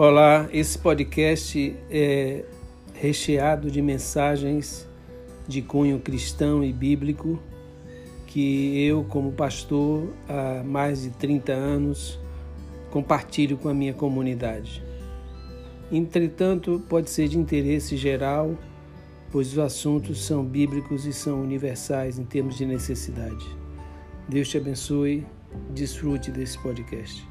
Olá, esse podcast é recheado de mensagens de cunho cristão e bíblico que eu, como pastor há mais de 30 anos, compartilho com a minha comunidade. Entretanto, pode ser de interesse geral, pois os assuntos são bíblicos e são universais em termos de necessidade. Deus te abençoe, desfrute desse podcast.